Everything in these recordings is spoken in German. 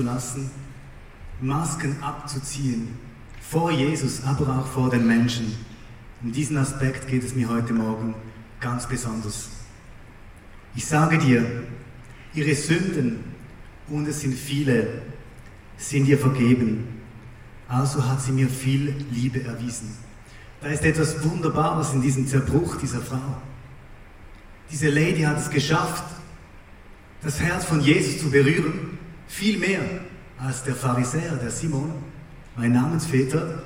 Verletzlichkeit zuzulassen, Masken abzuziehen, vor Jesus, aber auch vor den Menschen. Um diesen Aspekt geht es mir heute Morgen ganz besonders. Ich sage dir, ihre Sünden, und es sind viele, sind ihr vergeben. Also hat sie mir viel Liebe erwiesen. Da ist etwas Wunderbares in diesem Zerbruch dieser Frau. Diese Lady hat es geschafft, das Herz von Jesus zu berühren, viel mehr als der Pharisäer, der Simon, mein Namensväter,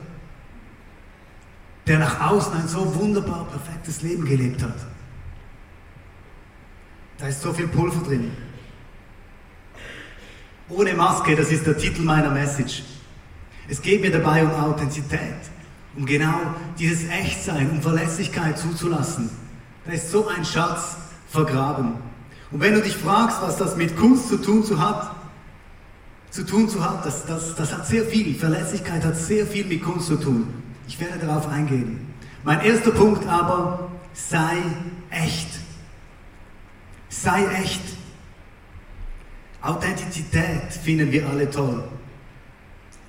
der nach außen ein so wunderbar perfektes Leben gelebt hat. Da ist so viel Pulver drin. Ohne Maske, das ist der Titel meiner Message. Es geht mir dabei um Authentizität, um genau dieses Echtsein, um Verlässlichkeit zuzulassen. Da ist so ein Schatz vergraben. Und wenn du dich fragst, was das mit Kunst zu tun zu hat, zu tun zu hat, das, das, das hat sehr viel, Verlässlichkeit hat sehr viel mit Kunst zu tun. Ich werde darauf eingehen. Mein erster Punkt aber, sei echt. Sei echt. Authentizität finden wir alle toll.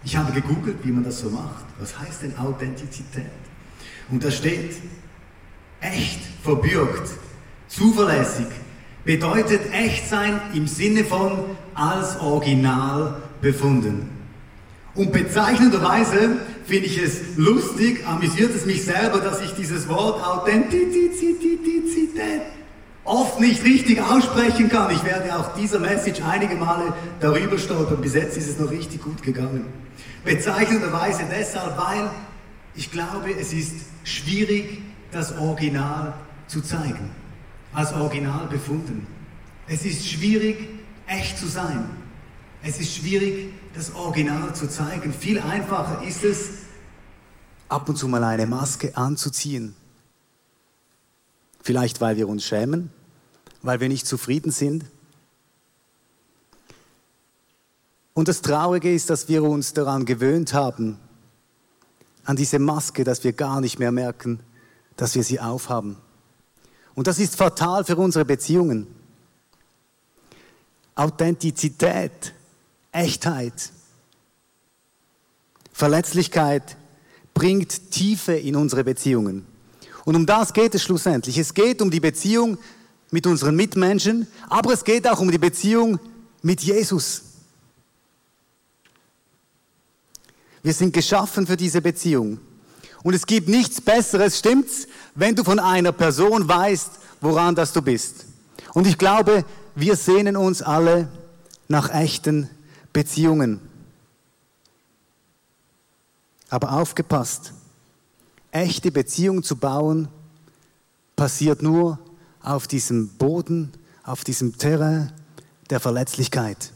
Ich habe gegoogelt, wie man das so macht. Was heißt denn Authentizität? Und da steht, echt, verbürgt, zuverlässig, bedeutet echt sein im Sinne von als Original befunden. Und bezeichnenderweise finde ich es lustig, amüsiert es mich selber, dass ich dieses Wort Authentizität oft nicht richtig aussprechen kann. Ich werde auch dieser Message einige Male darüber stolpern. Bis jetzt ist es noch richtig gut gegangen. Bezeichnenderweise deshalb, weil ich glaube, es ist schwierig, das Original zu zeigen. Als Original befunden. Es ist schwierig, echt zu sein. Es ist schwierig, das Original zu zeigen. Viel einfacher ist es, ab und zu mal eine Maske anzuziehen. Vielleicht weil wir uns schämen, weil wir nicht zufrieden sind. Und das Traurige ist, dass wir uns daran gewöhnt haben, an diese Maske, dass wir gar nicht mehr merken, dass wir sie aufhaben. Und das ist fatal für unsere Beziehungen. Authentizität, Echtheit, Verletzlichkeit bringt Tiefe in unsere Beziehungen. Und um das geht es schlussendlich. Es geht um die Beziehung mit unseren Mitmenschen, aber es geht auch um die Beziehung mit Jesus. Wir sind geschaffen für diese Beziehung. Und es gibt nichts Besseres, stimmt's, wenn du von einer Person weißt, woran das du bist. Und ich glaube, wir sehnen uns alle nach echten Beziehungen. Aber aufgepasst, echte Beziehungen zu bauen, passiert nur auf diesem Boden, auf diesem Terrain der Verletzlichkeit.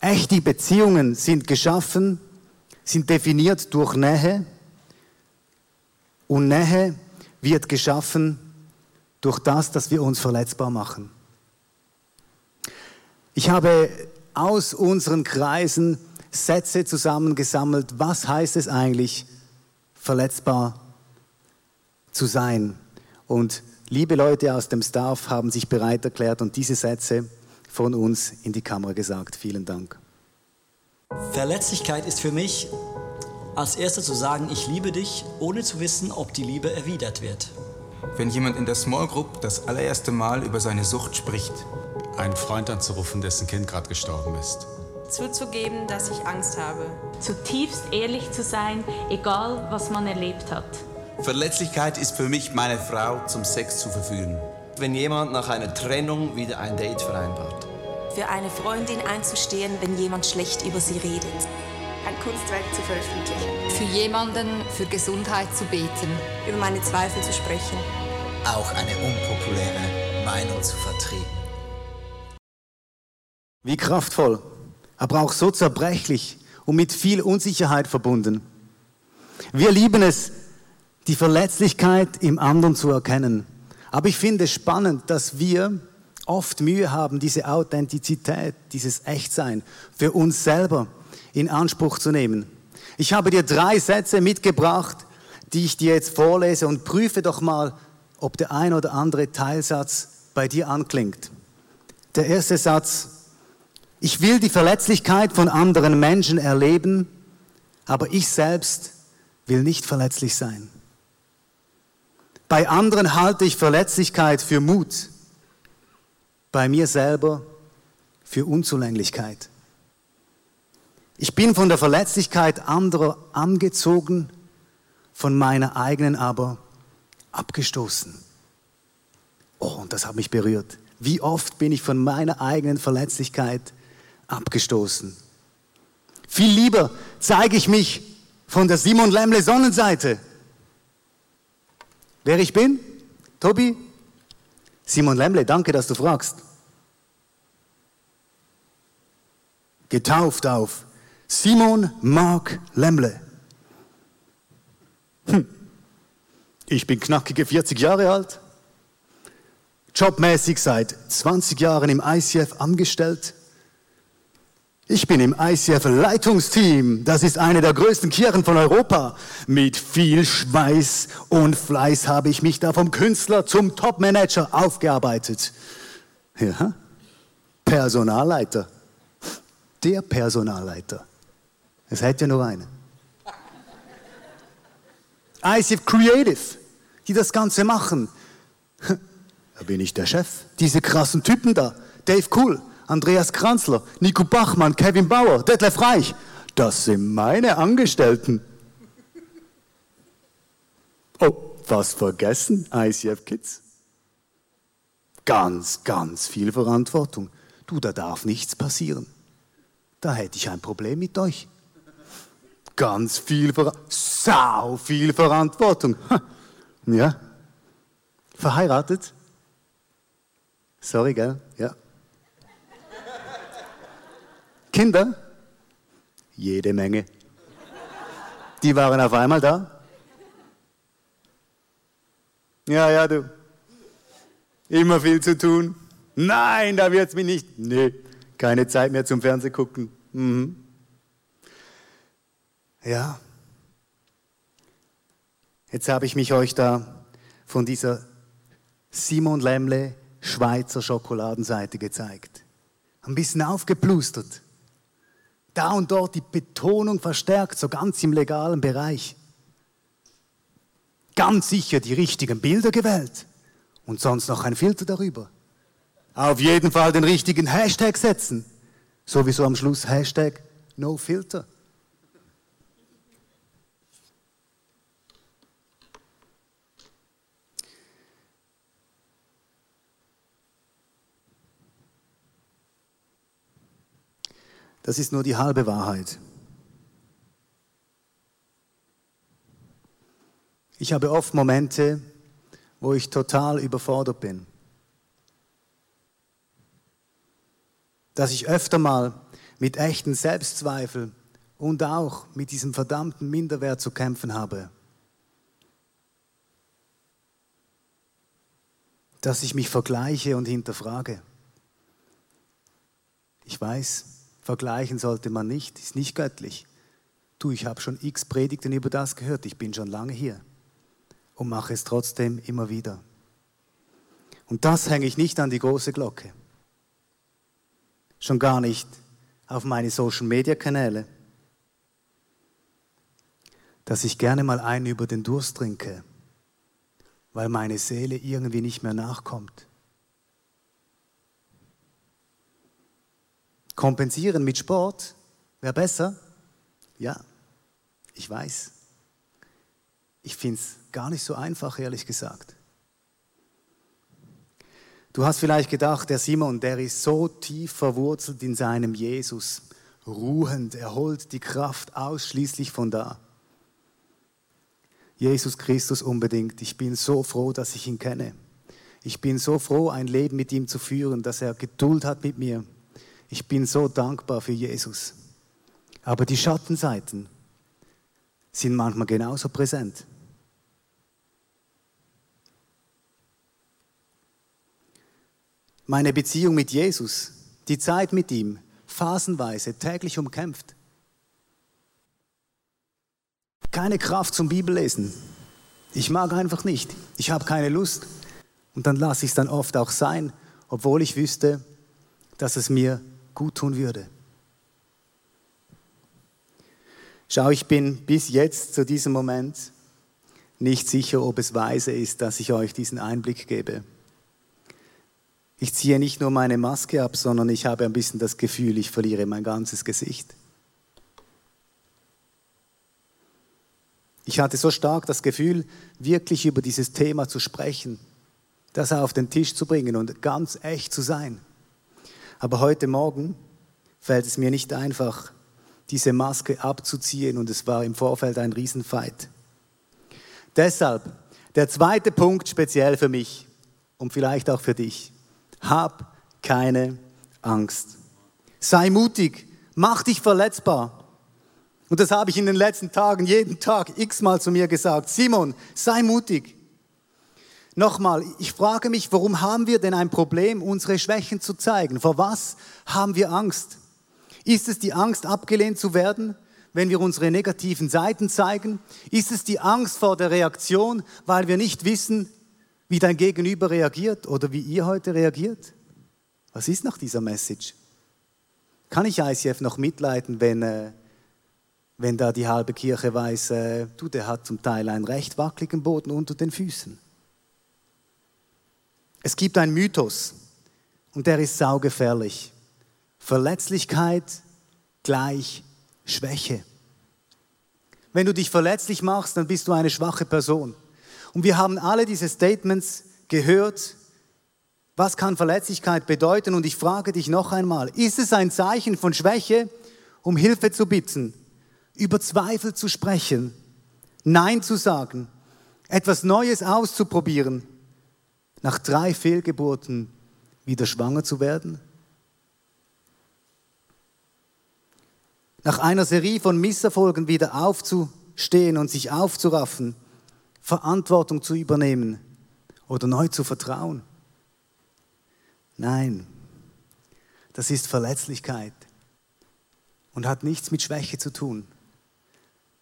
Echte Beziehungen sind geschaffen, sind definiert durch Nähe und Nähe wird geschaffen durch das, dass wir uns verletzbar machen. Ich habe aus unseren Kreisen Sätze zusammengesammelt. Was heißt es eigentlich, verletzbar zu sein? Und liebe Leute aus dem Staff haben sich bereit erklärt und diese Sätze von uns in die Kamera gesagt. Vielen Dank. Verletzlichkeit ist für mich als erster zu sagen, ich liebe dich, ohne zu wissen, ob die Liebe erwidert wird. Wenn jemand in der Small Group das allererste Mal über seine Sucht spricht. Einen Freund anzurufen, dessen Kind gerade gestorben ist. Zuzugeben, dass ich Angst habe. Zutiefst ehrlich zu sein, egal was man erlebt hat. Verletzlichkeit ist für mich, meine Frau zum Sex zu verführen. Wenn jemand nach einer Trennung wieder ein Date vereinbart. Für eine Freundin einzustehen, wenn jemand schlecht über sie redet. Ein Kunstwerk zu veröffentlichen. Für jemanden für Gesundheit zu beten. Über meine Zweifel zu sprechen. Auch eine unpopuläre Meinung zu vertreten. Wie kraftvoll, aber auch so zerbrechlich und mit viel Unsicherheit verbunden. Wir lieben es, die Verletzlichkeit im anderen zu erkennen. Aber ich finde es spannend, dass wir oft Mühe haben, diese Authentizität, dieses Echtsein für uns selber in Anspruch zu nehmen. Ich habe dir drei Sätze mitgebracht, die ich dir jetzt vorlese und prüfe doch mal, ob der ein oder andere Teilsatz bei dir anklingt. Der erste Satz Ich will die Verletzlichkeit von anderen Menschen erleben, aber ich selbst will nicht verletzlich sein. Bei anderen halte ich Verletzlichkeit für Mut, bei mir selber für Unzulänglichkeit. Ich bin von der Verletzlichkeit anderer angezogen, von meiner eigenen aber abgestoßen. Oh, und das hat mich berührt. Wie oft bin ich von meiner eigenen Verletzlichkeit abgestoßen. Viel lieber zeige ich mich von der Simon Lemle Sonnenseite. Wer ich bin? Tobi? Simon Lemle, danke, dass du fragst. Getauft auf Simon Mark Lemle. Hm. Ich bin knackige 40 Jahre alt, jobmäßig seit 20 Jahren im ICF angestellt. Ich bin im ICF Leitungsteam. Das ist eine der größten Kirchen von Europa. Mit viel Schweiß und Fleiß habe ich mich da vom Künstler zum Topmanager aufgearbeitet. Ja, Personalleiter. Der Personalleiter. Es hätte ja nur einen. ICF Creative, die das Ganze machen. Da bin ich der Chef. Diese krassen Typen da. Dave Cool, Andreas Kranzler, Nico Bachmann, Kevin Bauer, Detlef Reich. Das sind meine Angestellten. Oh, was vergessen, ICF Kids? Ganz, ganz viel Verantwortung. Du, da darf nichts passieren. Da hätte ich ein Problem mit euch. Ganz viel, Ver sau viel Verantwortung. Ja. Verheiratet? Sorry, gell? Ja. Kinder? Jede Menge. Die waren auf einmal da. Ja, ja, du. Immer viel zu tun. Nein, da wird's mich nicht. Nee, keine Zeit mehr zum Fernsehgucken. Mhm. Ja. Jetzt habe ich mich euch da von dieser Simon Lemle Schweizer Schokoladenseite gezeigt. Ein bisschen aufgeplustert. Da und dort die Betonung verstärkt, so ganz im legalen Bereich. Ganz sicher die richtigen Bilder gewählt und sonst noch ein Filter darüber. Auf jeden Fall den richtigen Hashtag setzen. Sowieso am Schluss Hashtag No Das ist nur die halbe Wahrheit. Ich habe oft Momente, wo ich total überfordert bin. Dass ich öfter mal mit echten Selbstzweifel und auch mit diesem verdammten Minderwert zu kämpfen habe. Dass ich mich vergleiche und hinterfrage. Ich weiß, Vergleichen sollte man nicht, ist nicht göttlich. Du, ich habe schon x Predigten über das gehört, ich bin schon lange hier und mache es trotzdem immer wieder. Und das hänge ich nicht an die große Glocke. Schon gar nicht auf meine Social-Media-Kanäle, dass ich gerne mal einen über den Durst trinke, weil meine Seele irgendwie nicht mehr nachkommt. Kompensieren mit Sport wäre besser? Ja, ich weiß. Ich finde es gar nicht so einfach, ehrlich gesagt. Du hast vielleicht gedacht, der Simon, der ist so tief verwurzelt in seinem Jesus, ruhend, er holt die Kraft ausschließlich von da. Jesus Christus unbedingt. Ich bin so froh, dass ich ihn kenne. Ich bin so froh, ein Leben mit ihm zu führen, dass er Geduld hat mit mir, ich bin so dankbar für Jesus. Aber die Schattenseiten sind manchmal genauso präsent. Meine Beziehung mit Jesus, die Zeit mit ihm, phasenweise, täglich umkämpft. Keine Kraft zum Bibellesen. Ich mag einfach nicht. Ich habe keine Lust. Und dann lasse ich es dann oft auch sein, obwohl ich wüsste, dass es mir gut tun würde. Schau, ich bin bis jetzt zu diesem Moment nicht sicher, ob es weise ist, dass ich euch diesen Einblick gebe. Ich ziehe nicht nur meine Maske ab, sondern ich habe ein bisschen das Gefühl, ich verliere mein ganzes Gesicht. Ich hatte so stark das Gefühl, wirklich über dieses Thema zu sprechen, das auf den Tisch zu bringen und ganz echt zu sein. Aber heute Morgen fällt es mir nicht einfach, diese Maske abzuziehen und es war im Vorfeld ein Riesenfight. Deshalb der zweite Punkt speziell für mich und vielleicht auch für dich. Hab keine Angst. Sei mutig, mach dich verletzbar. Und das habe ich in den letzten Tagen jeden Tag x-mal zu mir gesagt. Simon, sei mutig. Nochmal, ich frage mich, warum haben wir denn ein Problem, unsere Schwächen zu zeigen? Vor was haben wir Angst? Ist es die Angst, abgelehnt zu werden, wenn wir unsere negativen Seiten zeigen? Ist es die Angst vor der Reaktion, weil wir nicht wissen, wie dein Gegenüber reagiert oder wie ihr heute reagiert? Was ist nach dieser Message? Kann ich ICF noch mitleiden, wenn, äh, wenn da die halbe Kirche weiß, äh, du, der hat zum Teil einen recht wackeligen Boden unter den Füßen? Es gibt einen Mythos und der ist saugefährlich. Verletzlichkeit gleich Schwäche. Wenn du dich verletzlich machst, dann bist du eine schwache Person. Und wir haben alle diese Statements gehört. Was kann Verletzlichkeit bedeuten? Und ich frage dich noch einmal, ist es ein Zeichen von Schwäche, um Hilfe zu bitten, über Zweifel zu sprechen, Nein zu sagen, etwas Neues auszuprobieren, nach drei Fehlgeburten wieder schwanger zu werden? nach einer Serie von Misserfolgen wieder aufzustehen und sich aufzuraffen, Verantwortung zu übernehmen oder neu zu vertrauen. Nein, das ist Verletzlichkeit und hat nichts mit Schwäche zu tun.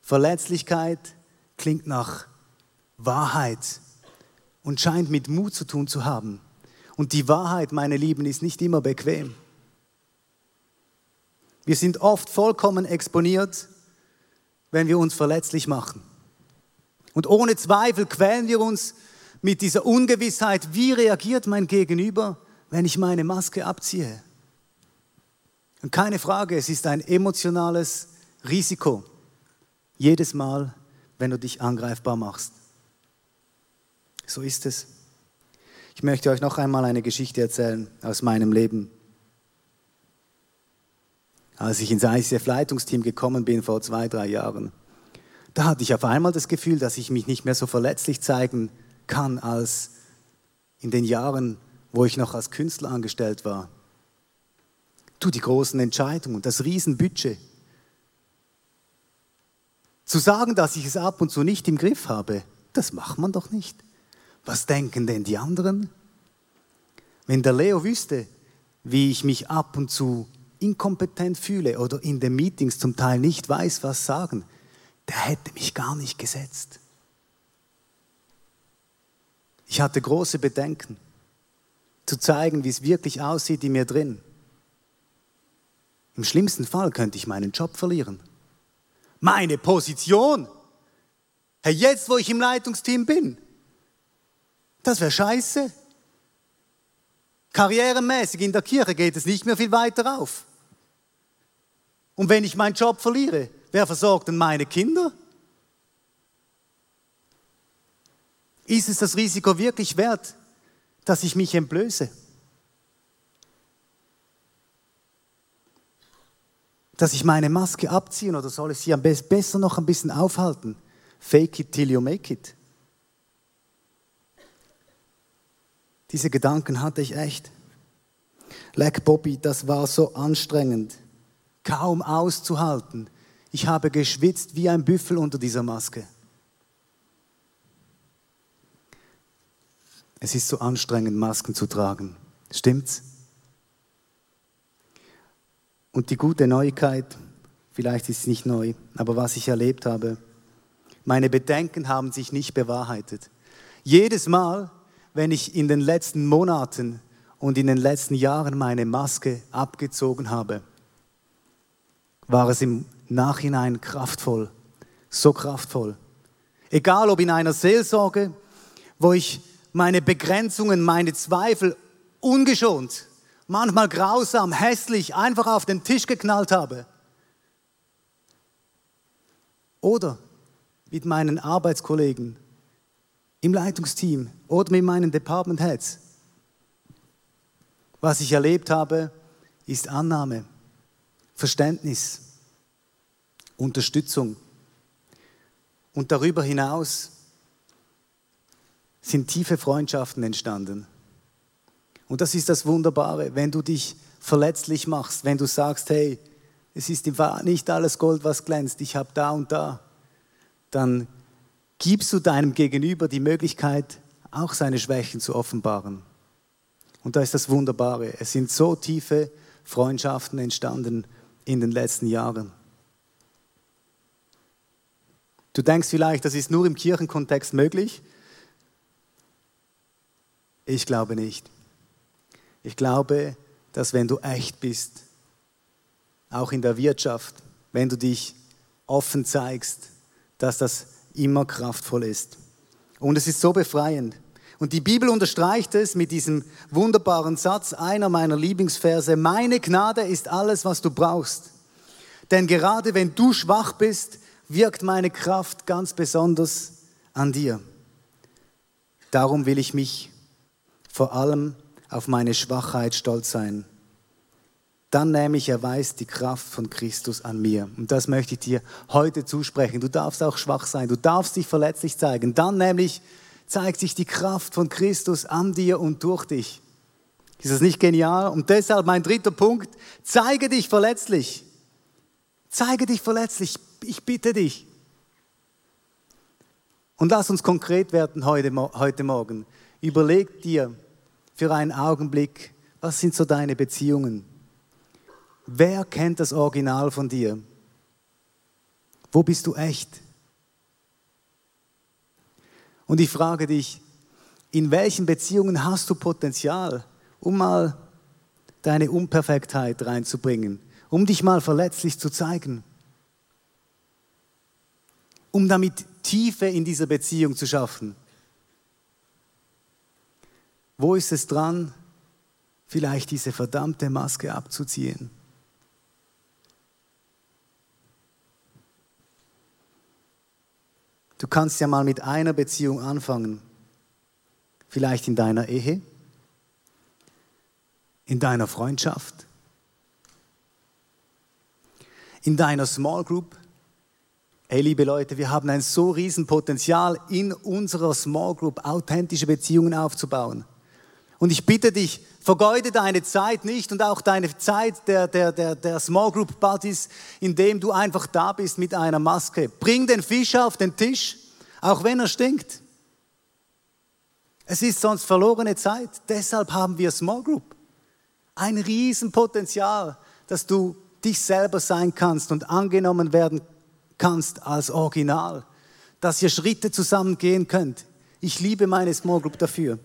Verletzlichkeit klingt nach Wahrheit und scheint mit Mut zu tun zu haben. Und die Wahrheit, meine Lieben, ist nicht immer bequem. Wir sind oft vollkommen exponiert, wenn wir uns verletzlich machen. Und ohne Zweifel quälen wir uns mit dieser Ungewissheit, wie reagiert mein Gegenüber, wenn ich meine Maske abziehe. Und keine Frage, es ist ein emotionales Risiko. Jedes Mal, wenn du dich angreifbar machst. So ist es. Ich möchte euch noch einmal eine Geschichte erzählen aus meinem Leben. Als ich ins ICF-Leitungsteam gekommen bin vor zwei, drei Jahren, da hatte ich auf einmal das Gefühl, dass ich mich nicht mehr so verletzlich zeigen kann als in den Jahren, wo ich noch als Künstler angestellt war. Du, die großen Entscheidungen, das Riesenbudget. Zu sagen, dass ich es ab und zu nicht im Griff habe, das macht man doch nicht. Was denken denn die anderen? Wenn der Leo wüsste, wie ich mich ab und zu inkompetent fühle oder in den Meetings zum Teil nicht weiß, was sagen, der hätte mich gar nicht gesetzt. Ich hatte große Bedenken, zu zeigen, wie es wirklich aussieht in mir drin. Im schlimmsten Fall könnte ich meinen Job verlieren. Meine Position. Hey, jetzt, wo ich im Leitungsteam bin, das wäre scheiße. Karrieremäßig in der Kirche geht es nicht mehr viel weiter auf. Und wenn ich meinen Job verliere, wer versorgt denn meine Kinder? Ist es das Risiko wirklich wert, dass ich mich entblöße? Dass ich meine Maske abziehe oder soll ich sie am besten besser noch ein bisschen aufhalten? Fake it till you make it. Diese Gedanken hatte ich echt. Leck Bobby, das war so anstrengend kaum auszuhalten. Ich habe geschwitzt wie ein Büffel unter dieser Maske. Es ist so anstrengend, Masken zu tragen. Stimmt's? Und die gute Neuigkeit, vielleicht ist es nicht neu, aber was ich erlebt habe, meine Bedenken haben sich nicht bewahrheitet. Jedes Mal, wenn ich in den letzten Monaten und in den letzten Jahren meine Maske abgezogen habe, war es im Nachhinein kraftvoll, so kraftvoll. Egal ob in einer Seelsorge, wo ich meine Begrenzungen, meine Zweifel ungeschont, manchmal grausam, hässlich, einfach auf den Tisch geknallt habe. Oder mit meinen Arbeitskollegen im Leitungsteam oder mit meinen Department Heads. Was ich erlebt habe, ist Annahme, Verständnis, Unterstützung. Und darüber hinaus sind tiefe Freundschaften entstanden. Und das ist das Wunderbare, wenn du dich verletzlich machst, wenn du sagst, hey, es ist nicht alles Gold, was glänzt, ich habe da und da, dann gibst du deinem Gegenüber die Möglichkeit, auch seine Schwächen zu offenbaren. Und da ist das Wunderbare. Es sind so tiefe Freundschaften entstanden in den letzten Jahren. Du denkst vielleicht, das ist nur im Kirchenkontext möglich. Ich glaube nicht. Ich glaube, dass wenn du echt bist, auch in der Wirtschaft, wenn du dich offen zeigst, dass das immer kraftvoll ist. Und es ist so befreiend. Und die Bibel unterstreicht es mit diesem wunderbaren Satz, einer meiner Lieblingsverse, meine Gnade ist alles, was du brauchst. Denn gerade wenn du schwach bist, wirkt meine Kraft ganz besonders an dir. Darum will ich mich vor allem auf meine Schwachheit stolz sein. Dann nämlich erweist die Kraft von Christus an mir. Und das möchte ich dir heute zusprechen. Du darfst auch schwach sein, du darfst dich verletzlich zeigen. Dann nämlich zeigt sich die Kraft von Christus an dir und durch dich. Ist das nicht genial? Und deshalb mein dritter Punkt, zeige dich verletzlich. Zeige dich verletzlich, ich bitte dich. Und lass uns konkret werden heute, heute Morgen. Überleg dir für einen Augenblick, was sind so deine Beziehungen? Wer kennt das Original von dir? Wo bist du echt? Und ich frage dich, in welchen Beziehungen hast du Potenzial, um mal deine Unperfektheit reinzubringen, um dich mal verletzlich zu zeigen, um damit Tiefe in dieser Beziehung zu schaffen? Wo ist es dran, vielleicht diese verdammte Maske abzuziehen? Du kannst ja mal mit einer Beziehung anfangen. Vielleicht in deiner Ehe, in deiner Freundschaft, in deiner Small Group. Hey, liebe Leute, wir haben ein so riesen Potenzial in unserer Small Group authentische Beziehungen aufzubauen. Und ich bitte dich, vergeude deine Zeit nicht und auch deine Zeit der, der, der, der Small Group Partys, indem du einfach da bist mit einer Maske. Bring den Fisch auf den Tisch, auch wenn er stinkt. Es ist sonst verlorene Zeit. Deshalb haben wir Small Group. Ein Riesenpotenzial, dass du dich selber sein kannst und angenommen werden kannst als Original. Dass ihr Schritte zusammen gehen könnt. Ich liebe meine Small Group dafür.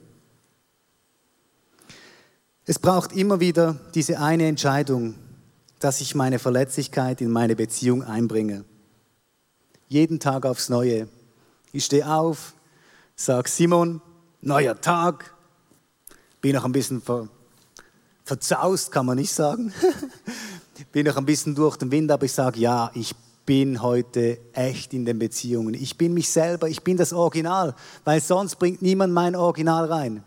Es braucht immer wieder diese eine Entscheidung, dass ich meine Verletzlichkeit in meine Beziehung einbringe. Jeden Tag aufs Neue. Ich stehe auf, sage Simon, neuer Tag. Bin noch ein bisschen ver, verzaust, kann man nicht sagen. bin noch ein bisschen durch den Wind, aber ich sage, ja, ich bin heute echt in den Beziehungen. Ich bin mich selber, ich bin das Original, weil sonst bringt niemand mein Original rein.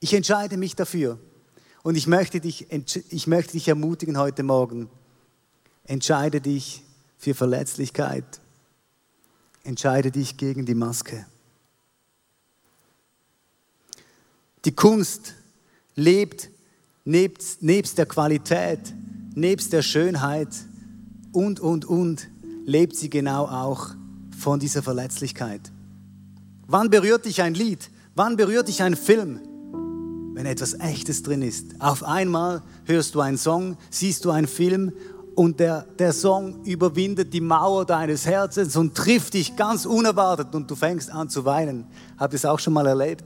Ich entscheide mich dafür. Und ich möchte dich, ich möchte dich ermutigen heute Morgen. Entscheide dich für Verletzlichkeit. Entscheide dich gegen die Maske. Die Kunst lebt nebst, nebst der Qualität, nebst der Schönheit und, und, und, lebt sie genau auch von dieser Verletzlichkeit. Wann berührt dich ein Lied? Wann berührt dich ein Film? Wenn etwas Echtes drin ist. Auf einmal hörst du einen Song, siehst du einen Film und der, der Song überwindet die Mauer deines Herzens und trifft dich ganz unerwartet und du fängst an zu weinen. Habt ihr es auch schon mal erlebt?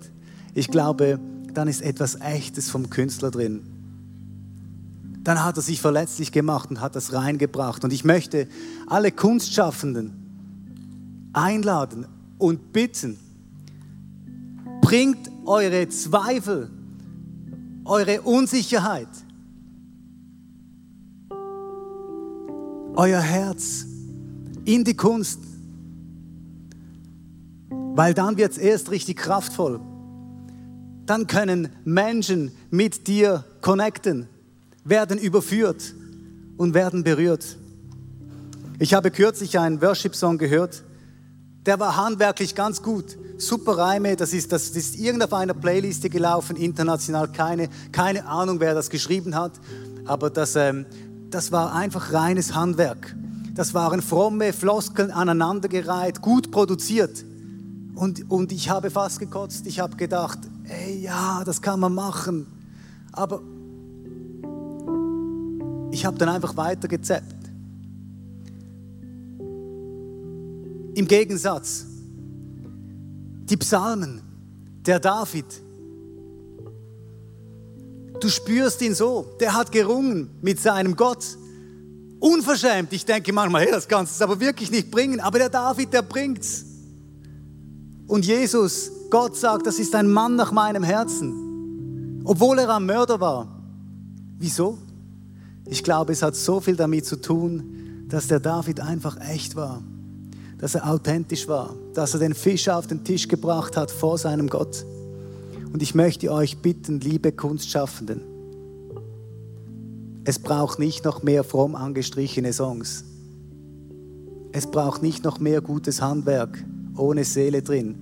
Ich glaube, dann ist etwas Echtes vom Künstler drin. Dann hat er sich verletzlich gemacht und hat das reingebracht. Und ich möchte alle Kunstschaffenden einladen und bitten, bringt eure Zweifel, eure Unsicherheit, euer Herz in die Kunst, weil dann wird es erst richtig kraftvoll. Dann können Menschen mit dir connecten, werden überführt und werden berührt. Ich habe kürzlich einen Worship-Song gehört, der war handwerklich ganz gut. Super Reime, das ist, das ist irgend einer Playliste gelaufen, international, keine, keine Ahnung, wer das geschrieben hat, aber das, ähm, das war einfach reines Handwerk. Das waren fromme Floskeln aneinandergereiht, gut produziert. Und, und ich habe fast gekotzt. Ich habe gedacht, ey, ja, das kann man machen. Aber ich habe dann einfach weiter gezappt. Im Gegensatz, die Psalmen, der David, du spürst ihn so, der hat gerungen mit seinem Gott. Unverschämt. Ich denke manchmal, hey, das kannst du aber wirklich nicht bringen. Aber der David, der bringt's. Und Jesus, Gott sagt, das ist ein Mann nach meinem Herzen. Obwohl er ein Mörder war. Wieso? Ich glaube, es hat so viel damit zu tun, dass der David einfach echt war. Dass er authentisch war. Dass er den Fisch auf den Tisch gebracht hat vor seinem Gott. Und ich möchte euch bitten, liebe Kunstschaffenden, es braucht nicht noch mehr fromm angestrichene Songs. Es braucht nicht noch mehr gutes Handwerk ohne Seele drin.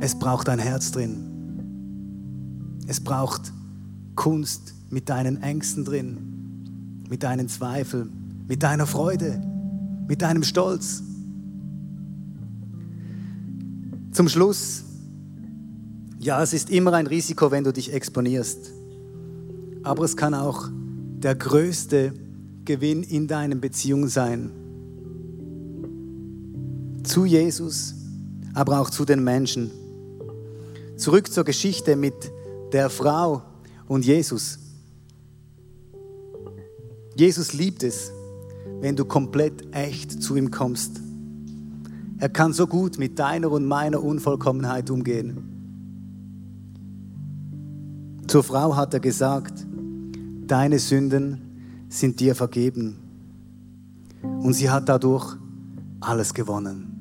Es braucht ein Herz drin. Es braucht Kunst mit deinen Ängsten drin, mit deinen Zweifeln, mit deiner Freude, mit deinem Stolz. Zum Schluss ja, es ist immer ein Risiko, wenn du dich exponierst. Aber es kann auch der größte Gewinn in deinen Beziehungen sein. Zu Jesus, aber auch zu den Menschen. Zurück zur Geschichte mit der Frau und Jesus. Jesus liebt es, wenn du komplett echt zu ihm kommst. Er kann so gut mit deiner und meiner Unvollkommenheit umgehen. Zur Frau hat er gesagt, deine Sünden sind dir vergeben. Und sie hat dadurch alles gewonnen.